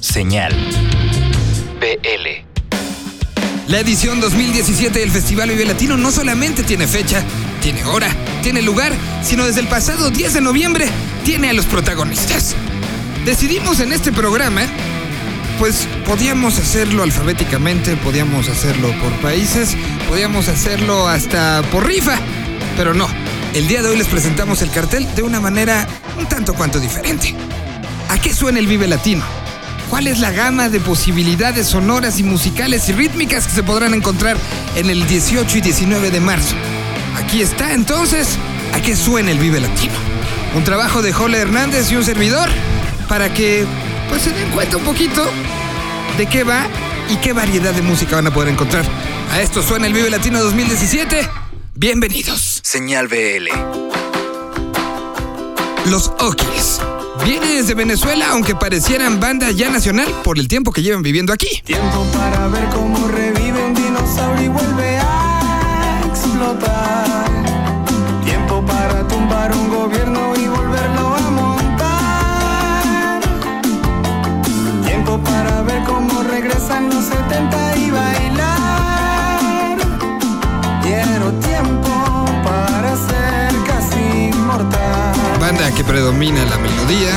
Señal. BL. La edición 2017 del Festival Vive Latino no solamente tiene fecha, tiene hora, tiene lugar, sino desde el pasado 10 de noviembre tiene a los protagonistas. Decidimos en este programa, pues podíamos hacerlo alfabéticamente, podíamos hacerlo por países, podíamos hacerlo hasta por rifa, pero no. El día de hoy les presentamos el cartel de una manera un tanto cuanto diferente. ¿A qué suena el Vive Latino? ¿Cuál es la gama de posibilidades sonoras y musicales y rítmicas que se podrán encontrar en el 18 y 19 de marzo? Aquí está entonces, ¿a qué suena el Vive Latino? Un trabajo de Jole Hernández y un servidor para que pues se den cuenta un poquito de qué va y qué variedad de música van a poder encontrar. A esto suena el Vive Latino 2017. Bienvenidos. Señal BL. Los Okis. Vienen desde Venezuela, aunque parecieran banda ya nacional por el tiempo que llevan viviendo aquí. Tiempo para ver cómo revive un dinosaurio y vuelve a explotar. Que predomina la melodía.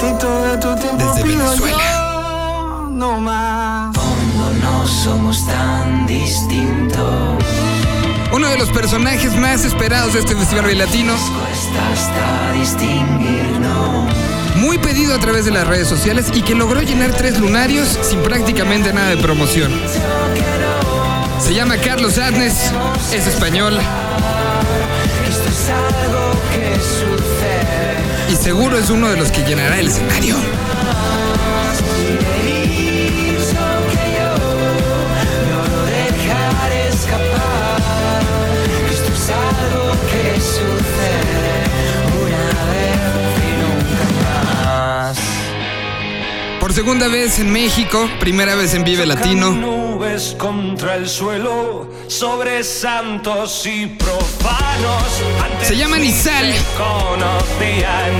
De. Desde Venezuela. yo, no más. no somos tan distintos. Uno de los personajes más esperados de este Festival Vive Latino. Muy pedido a través de las redes sociales y que logró llenar tres lunarios sin prácticamente nada de promoción. Se llama Carlos Adnes, es español es algo que sucede. y seguro es uno de los que llenará el escenario. Por segunda vez en México, primera vez en Vive Latino. Nubes contra el suelo, sobre santos y profanos. Antes Se llama ni Nizal. se conocían,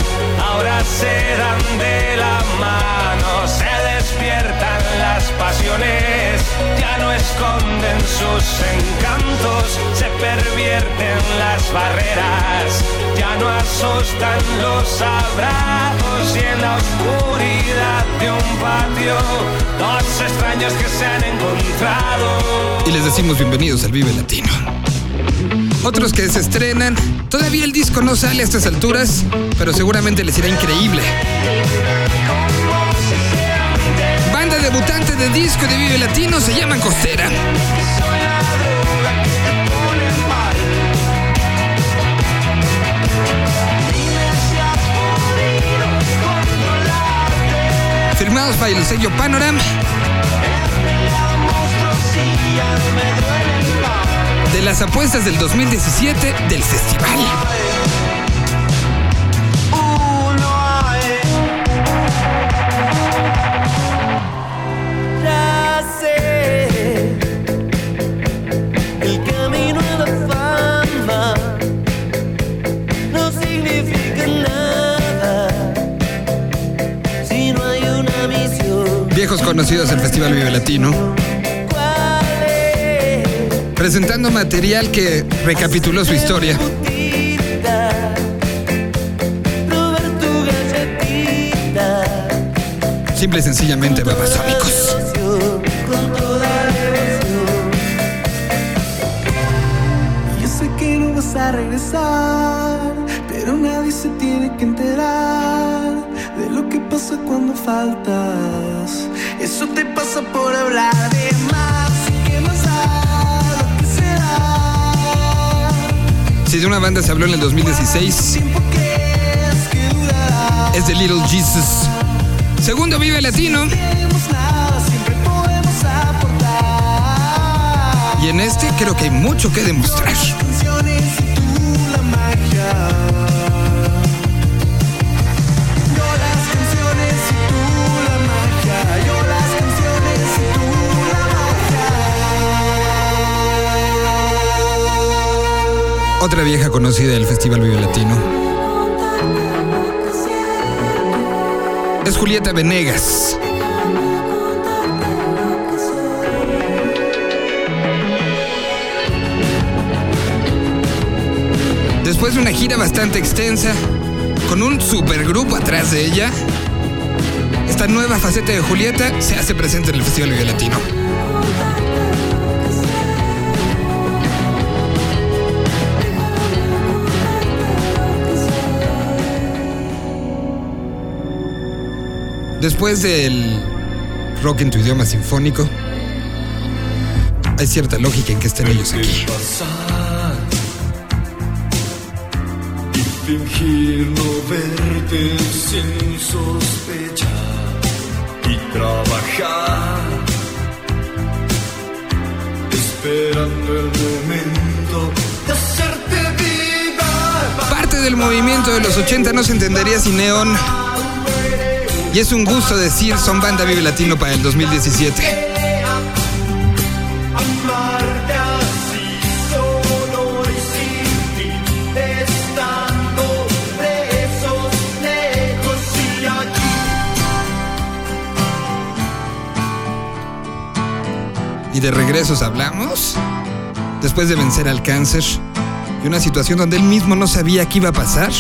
ahora se dan de la mano, se despiertan las pasiones, ya no esconden sus encantos, se pervierten las barreras, ya no asustan los abrazos y en la oscuridad de un patio, dos extraños que se han encontrado. Y les decimos bienvenidos al Vive Latino. Otros que se estrenan, todavía el disco no sale a estas alturas, pero seguramente les irá increíble. Banda debutante de disco de Vive Latino se llaman Costera. Firmados by el sello Panoram. De las apuestas del 2017 del festival. Conocidos del Festival Vive Latino. Presentando material que recapituló su historia. Simple y sencillamente babasónicos. Yo sé que no vas a regresar, pero nadie se tiene que enterar de lo que pasa cuando faltas. Eso te pasa por hablar de más. ¿Y qué más da lo que será? Si de una banda se habló en el 2016, Tiempo crees que durará. es de Little Jesus. Segundo Vive Latino. No. Y en este creo que hay mucho que demostrar. Vieja conocida del Festival Vive Latino. es Julieta Venegas. Después de una gira bastante extensa, con un supergrupo atrás de ella, esta nueva faceta de Julieta se hace presente en el Festival Vive Latino. Después del rock en tu idioma sinfónico, hay cierta lógica en que estén ellos aquí. fingir no verte sin sospechar y trabajar esperando el momento de hacerte viva. Parte del movimiento de los 80 no se entendería sin Neón. Y es un gusto decir son banda Vive Latino para el 2017. Amarte así solo y sin ti, estando presos lejos y aquí. Y de regresos hablamos. Después de vencer al cáncer y una situación donde él mismo no sabía qué iba a pasar.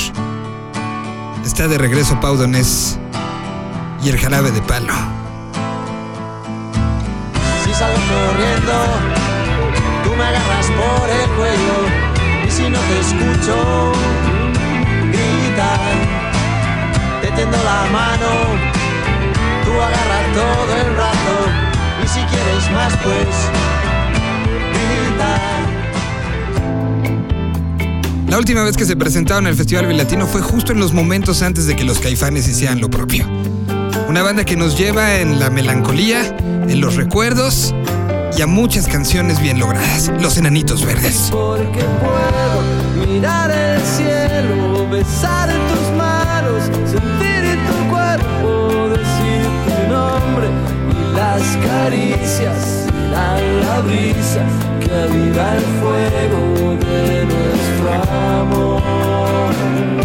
Está de regreso Pau Donés y el jarabe de palo. Si salgo corriendo, tú me agarras por el cuello y si no te escucho, gritar. Te tendo la mano, tú agarras todo el rato y si quieres más pues gritar. La última vez que se presentaron en el Festival Bilatino fue justo en los momentos antes de que los caifanes hicieran lo propio. Una banda que nos lleva en la melancolía, en los recuerdos y a muchas canciones bien logradas. Los Enanitos Verdes. Porque puedo mirar el cielo, besar tus manos, sentir en tu cuerpo, decir tu nombre y las caricias dan la brisa que aviva el fuego de nuestro amor.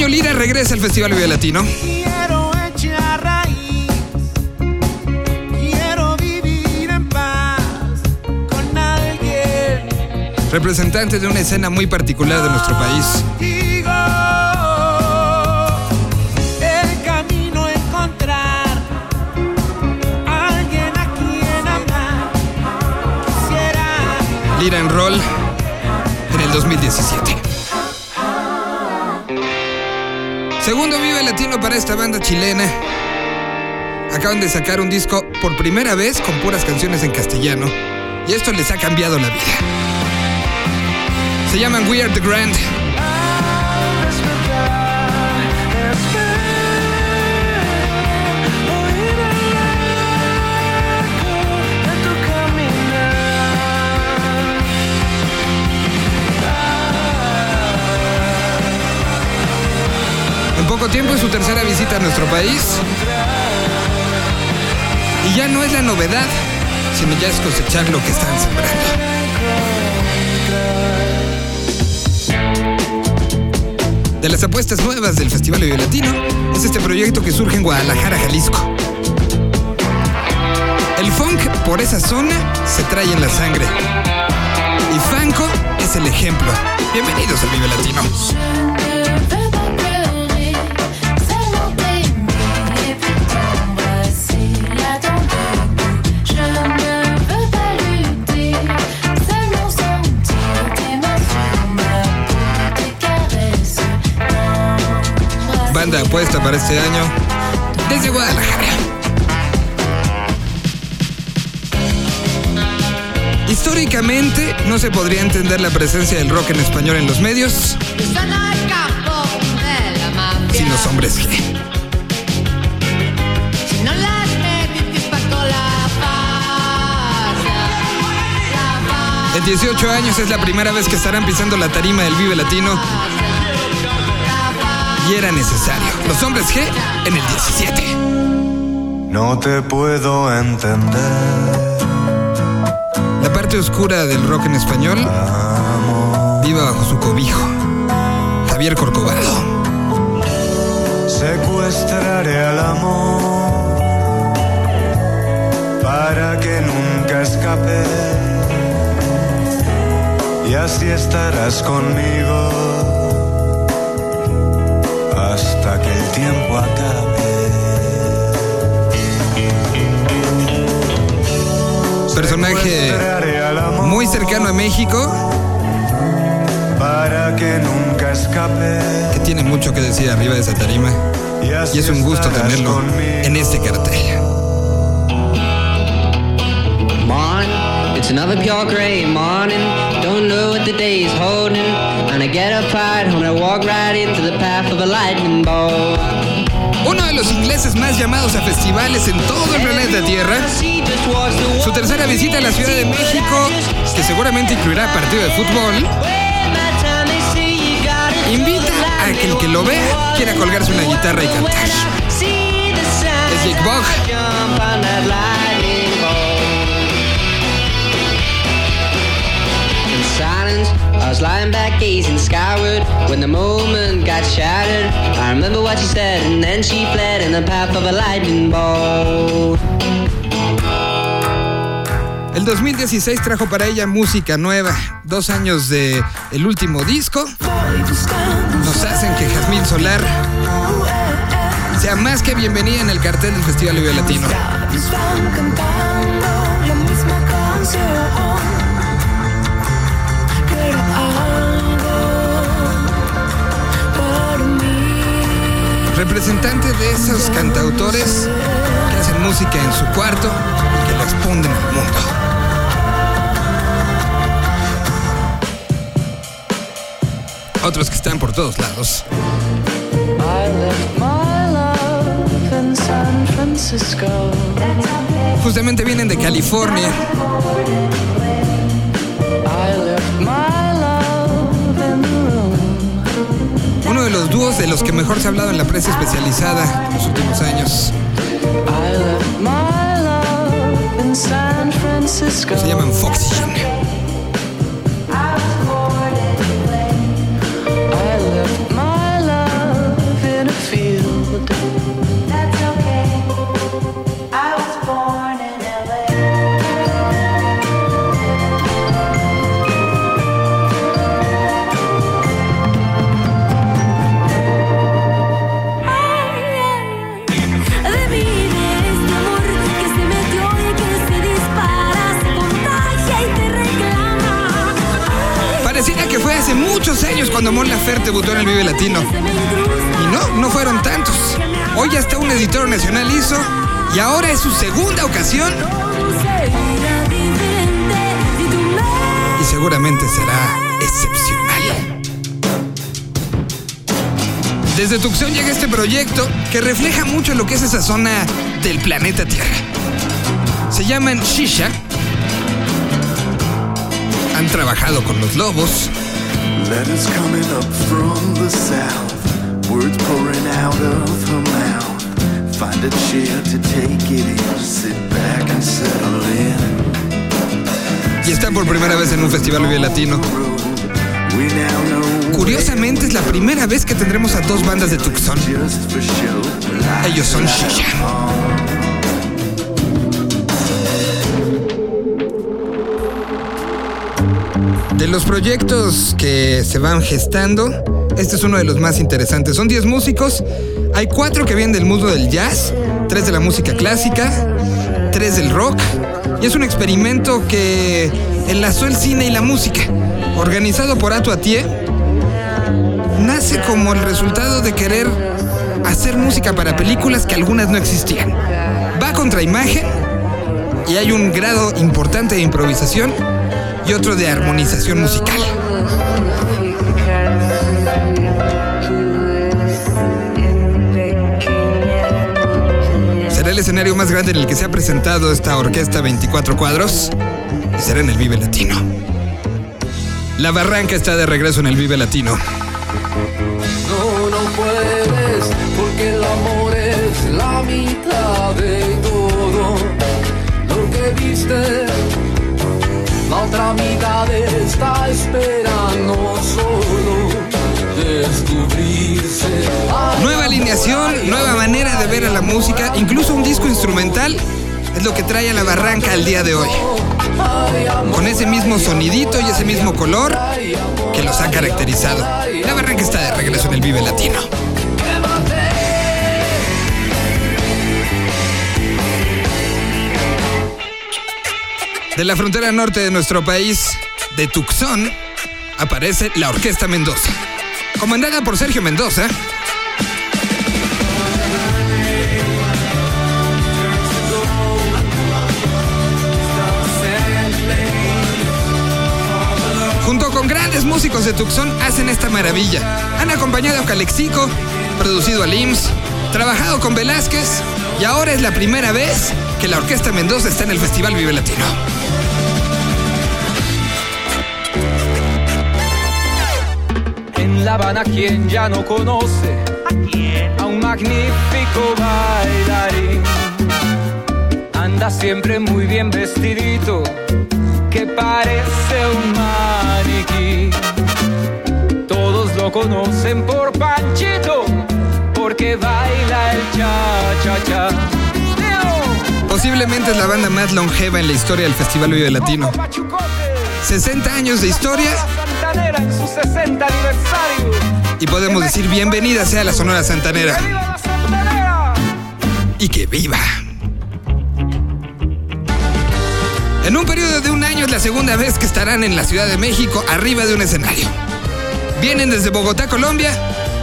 Toño Lira regresa al Festival Vive Latino. Quiero echar raíz. Quiero vivir en paz con alguien. representante de una escena muy particular de nuestro país. Digo, el camino a encontrar alguien a quien amar. Quisiera. Lira en Roll en el 2017. Segundo Vive Latino para esta banda chilena. Acaban de sacar un disco por primera vez con puras canciones en castellano. Y esto les ha cambiado la vida. Se llaman We Are the Grand. Tiempo es su tercera visita a nuestro país. Y ya no es la novedad, sino ya es cosechar lo que están sembrando. De las apuestas nuevas del Festival Vive Latino es este proyecto que surge en Guadalajara, Jalisco. El funk por esa zona se trae en la sangre. Y Fanco es el ejemplo. Bienvenidos al Vive Latino. Banda apuesta para este año desde Guadalajara. Históricamente no se podría entender la presencia del rock en español en los medios sin los hombres G. En 18 años es la primera vez que estarán pisando la tarima del Vive Latino y era necesario. Los hombres G en el 17. No te puedo entender, La parte oscura del rock en español viva bajo su cobijo. Javier Corcovado. Secuestraré al amor para que nunca escape. Y así estarás conmigo hasta que el tiempo acabe. Personaje muy cercano a México para que nunca escape. que tiene mucho que decir arriba de esa tarima. Y es un gusto tenerlo conmigo. en este cartel. Morning, it's another pure gray morning. Don't know what the day is holding. Uno de los ingleses más llamados a festivales en todo el planeta Tierra. Su tercera visita a la Ciudad de México, que seguramente incluirá partido de fútbol, invita a que el que lo vea quiera colgarse una guitarra y cantar. Es Jake Bogg. Was lying back gazing skyward when the moment got shattered. I remember what she said, and then she fled in the path of a lightning bolt. El 2016 trajo para ella música nueva. Dos años de el último disco nos hacen que Jazmín Solar sea más que bienvenida en el cartel del Festival Vive Latino. Representante de esos cantautores que hacen música en su cuarto y que la exponen al mundo. Otros que están por todos lados. Justamente vienen de California. De los que mejor se ha hablado en la prensa especializada en los últimos años. Se llaman Foxygen. Fue hace muchos años cuando Mon Laferte debutó en el Vive Latino. Y no, no fueron tantos. Hoy ya está un editor nacional hizo y ahora es su segunda ocasión y seguramente será excepcional. Desde Tucson llega este proyecto que refleja mucho lo que es esa zona del planeta Tierra. Se llaman Shisha. Han trabajado con los lobos, Letters coming up from the south, words pouring out of her mouth. Find a chair to take it in, sit back and settle in. y están por primera vez en un festival Vive Latino. Curiosamente es la primera vez que tendremos a dos bandas de Tucson. Ellos son Shisha. De los proyectos que se van gestando, este es uno de los más interesantes. Son 10 músicos, hay 4 que vienen del mundo del jazz, 3 de la música clásica, 3 del rock, y es un experimento que enlazó el cine y la música. Organizado por Ato Atié, nace como el resultado de querer hacer música para películas que algunas no existían. Va contra imagen y hay un grado importante de improvisación y otro de armonización musical. Será el escenario más grande en el que se ha presentado esta orquesta 24 cuadros y será en el Vive Latino. La Barranca está de regreso en el Vive Latino. No, no puedes, porque el amor es la mitad de todo lo que viste otra mitad está esperando solo descubrirse. Nueva alineación, nueva manera de ver a la música, incluso un disco instrumental es lo que trae a la barranca al día de hoy. Con ese mismo sonidito y ese mismo color que los ha caracterizado. La barranca está de regreso en el Vive Latino. De la frontera norte de nuestro país, de Tucson, aparece la Orquesta Mendoza. Comandada por Sergio Mendoza, junto con grandes músicos de Tucson, hacen esta maravilla. Han acompañado a Calexico, producido al IMSS, trabajado con Velázquez y ahora es la primera vez que la Orquesta Mendoza está en el Festival Vive Latino. En La Habana, quien ya no conoce a un magnífico bailarín. Anda siempre muy bien vestidito, que parece un maniquí. Todos lo conocen por Panchito, porque baila el cha-cha-cha. Posiblemente es la banda más longeva en la historia del Festival Vive Latino. 60 años de historia Santanera en su 60 aniversario. y podemos decir bienvenida sea la Sonora Santanera. ¡Viva la Santanera! y que viva. En un periodo de un año es la segunda vez que estarán en la Ciudad de México arriba de un escenario. Vienen desde Bogotá, Colombia,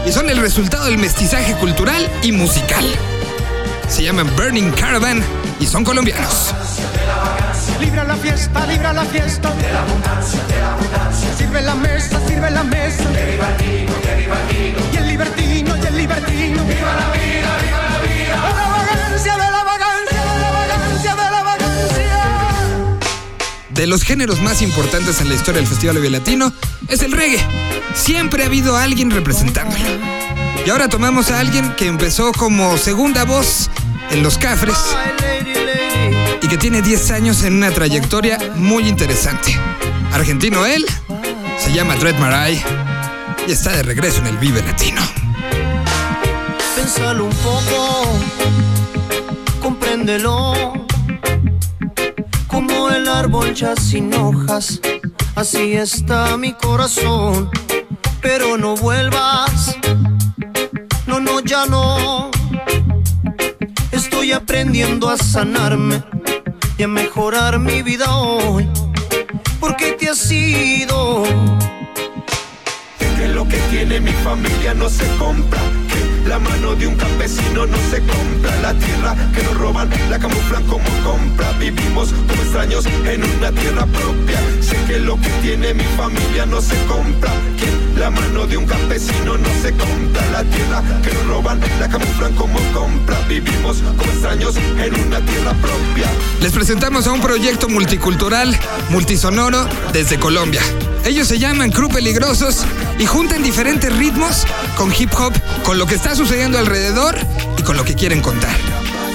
y son el resultado del mestizaje cultural y musical. Se llaman Burning Caravan y son colombianos. Libra la fiesta, libra la fiesta. De la abundancia, de la abundancia. Sirve la mesa, sirve la mesa. Que viva el vino, que viva el vino. Y el libertino, y el libertino. Viva la vida, viva la vida. De la vagancia, de la vagancia, de la vagancia, de la vagancia. De los géneros más importantes en la historia del Festival Vive Latino es el reggae. Siempre ha habido alguien representándolo. Y ahora tomamos a alguien que empezó como segunda voz en Los Cafres y que tiene 10 años en una trayectoria muy interesante. Argentino él, se llama Dread Marai y está de regreso en el Vive Latino. Pénsalo un poco, compréndelo. Como el árbol ya sin hojas, así está mi corazón. Pero no vuelvas, no, ya no. Estoy aprendiendo a sanarme y a mejorar mi vida hoy. Porque te has ido. que lo que tiene mi familia no se compra. La mano de un campesino no se compra. La tierra que nos roban la camuflan como compra. Vivimos como extraños en una tierra propia. Sé que lo que tiene mi familia no se compra. Que la mano de un campesino no se compra. La tierra que nos roban la camuflan como compra. Vivimos como extraños en una tierra propia. Les presentamos a un proyecto multicultural, multisonoro, desde Colombia. Ellos se llaman Crew Peligrosos y juntan diferentes ritmos con hip hop, con lo que está sucediendo alrededor y con lo que quieren contar.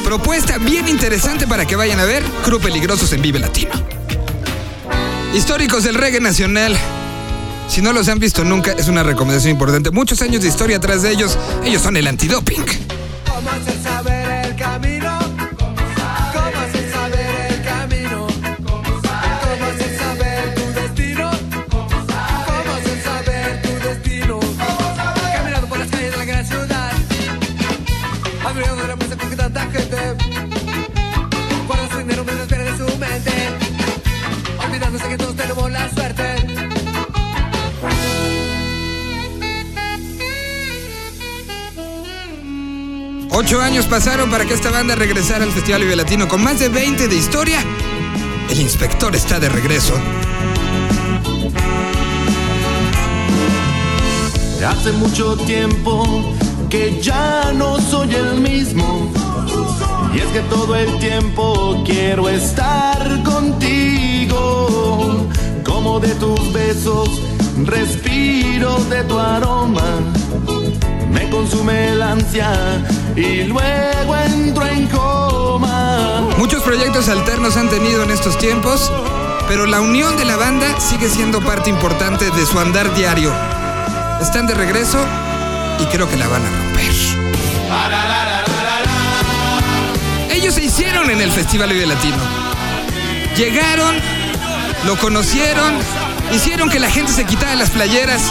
Propuesta bien interesante para que vayan a ver Crew Peligrosos en Vive Latino. Históricos del reggae nacional. Si no los han visto nunca, es una recomendación importante. Muchos años de historia atrás de ellos. Ellos son el antidoping. Tenemos la suerte. Ocho años pasaron para que esta banda regresara al Festival Vive Latino con más de 20 de historia. El inspector está de regreso. Hace mucho tiempo que ya no soy el mismo. Y es que todo el tiempo quiero estar contigo. De tus besos respiro de tu aroma. Me consume la ansia y luego entro en coma. Muchos proyectos alternos han tenido en estos tiempos, pero la unión de la banda sigue siendo parte importante de su andar diario. Están de regreso y creo que la van a romper. Ellos se hicieron en el Festival Vive Latino. Llegaron, lo conocieron, hicieron que la gente se quitara las playeras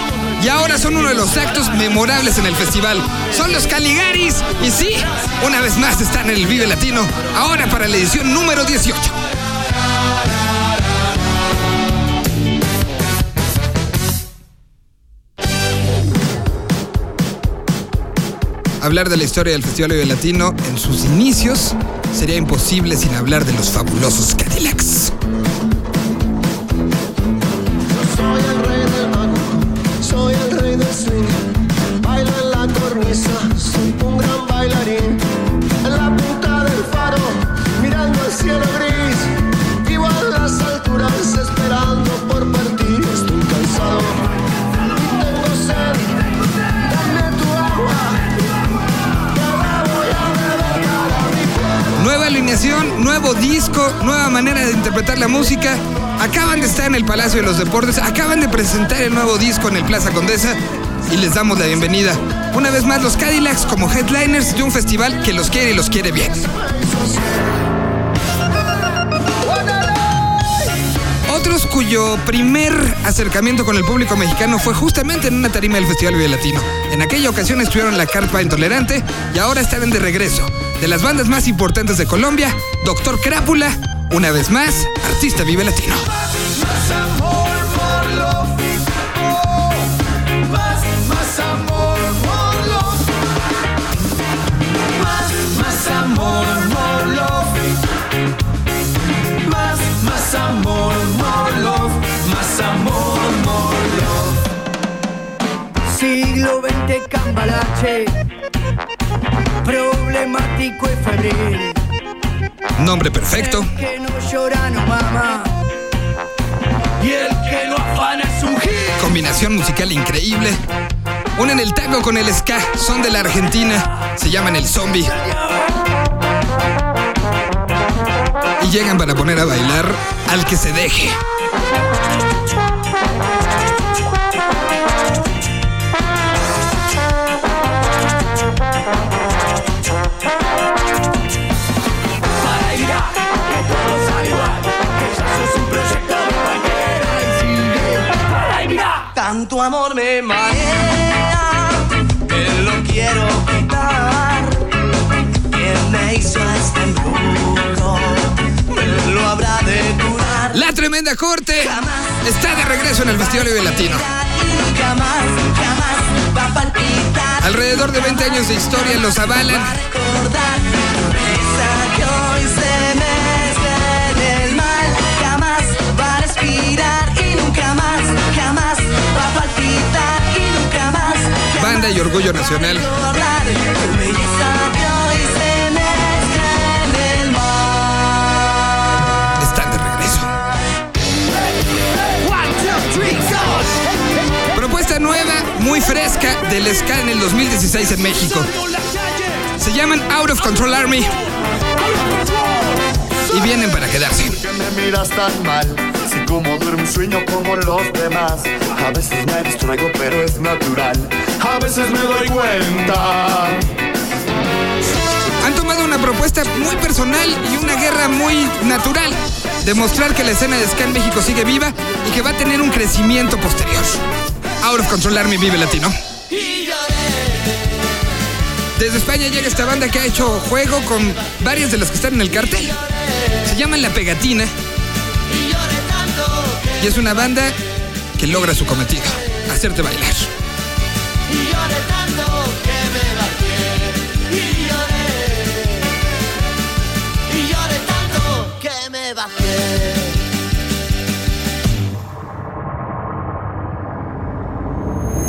y ahora son uno de los actos memorables en el festival. Son los Caligaris y sí, una vez más están en el Vive Latino, ahora para la edición número 18. Hablar de la historia del Festival Vive Latino en sus inicios sería imposible sin hablar de los fabulosos Cadillacs. Nueva manera de interpretar la música. Acaban de estar en el Palacio de los Deportes, acaban de presentar el nuevo disco en el Plaza Condesa y les damos la bienvenida. Una vez más los Cadillacs como headliners de un festival que los quiere y los quiere bien. Otros cuyo primer acercamiento con el público mexicano fue justamente en una tarima del Festival Vive Latino. En aquella ocasión estuvieron la Carpa Intolerante y ahora están de regreso. De las bandas más importantes de Colombia, Doctor Crápula, una vez más, artista Vive Latino. Siglo XX cambalache, problemático y febril. Nombre perfecto. El que no llora no mama. Y el que no afana es un. Combinación musical increíble. Unen el tango con el ska, son de la Argentina, se llaman el zombie. Y llegan para poner a bailar al que se deje. Tanto amor me marea, que lo quiero quitar. ¿Quién me hizo este embrujo? Me lo habrá de curar. La tremenda corte está de regreso en el Festival Vive Latino. Y nunca más, jamás va a palpitar. Alrededor de 20 años de historia los avalan. Y orgullo nacional. Están de regreso. Propuesta nueva, muy fresca, del ska en el 2016 en México. Se llaman Out of Control Army. Y vienen para quedarse. que me miras tan mal? Como duermo sueño como los demás. A veces me distraigo, pero es natural. A veces me doy cuenta. Han tomado una propuesta muy personal y una guerra muy natural. Demostrar que la escena de ska en México sigue viva y que va a tener un crecimiento posterior. Out of Control Army vive latino. Desde España llega esta banda que ha hecho juego con varias de las que están en el cartel. Se llaman La Pegatina. Y es una banda que logra su cometido, hacerte bailar. Y lloré tanto que me bajé. Y lloré. Y lloré tanto que me bajé.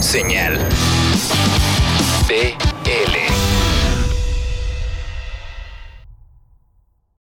Señal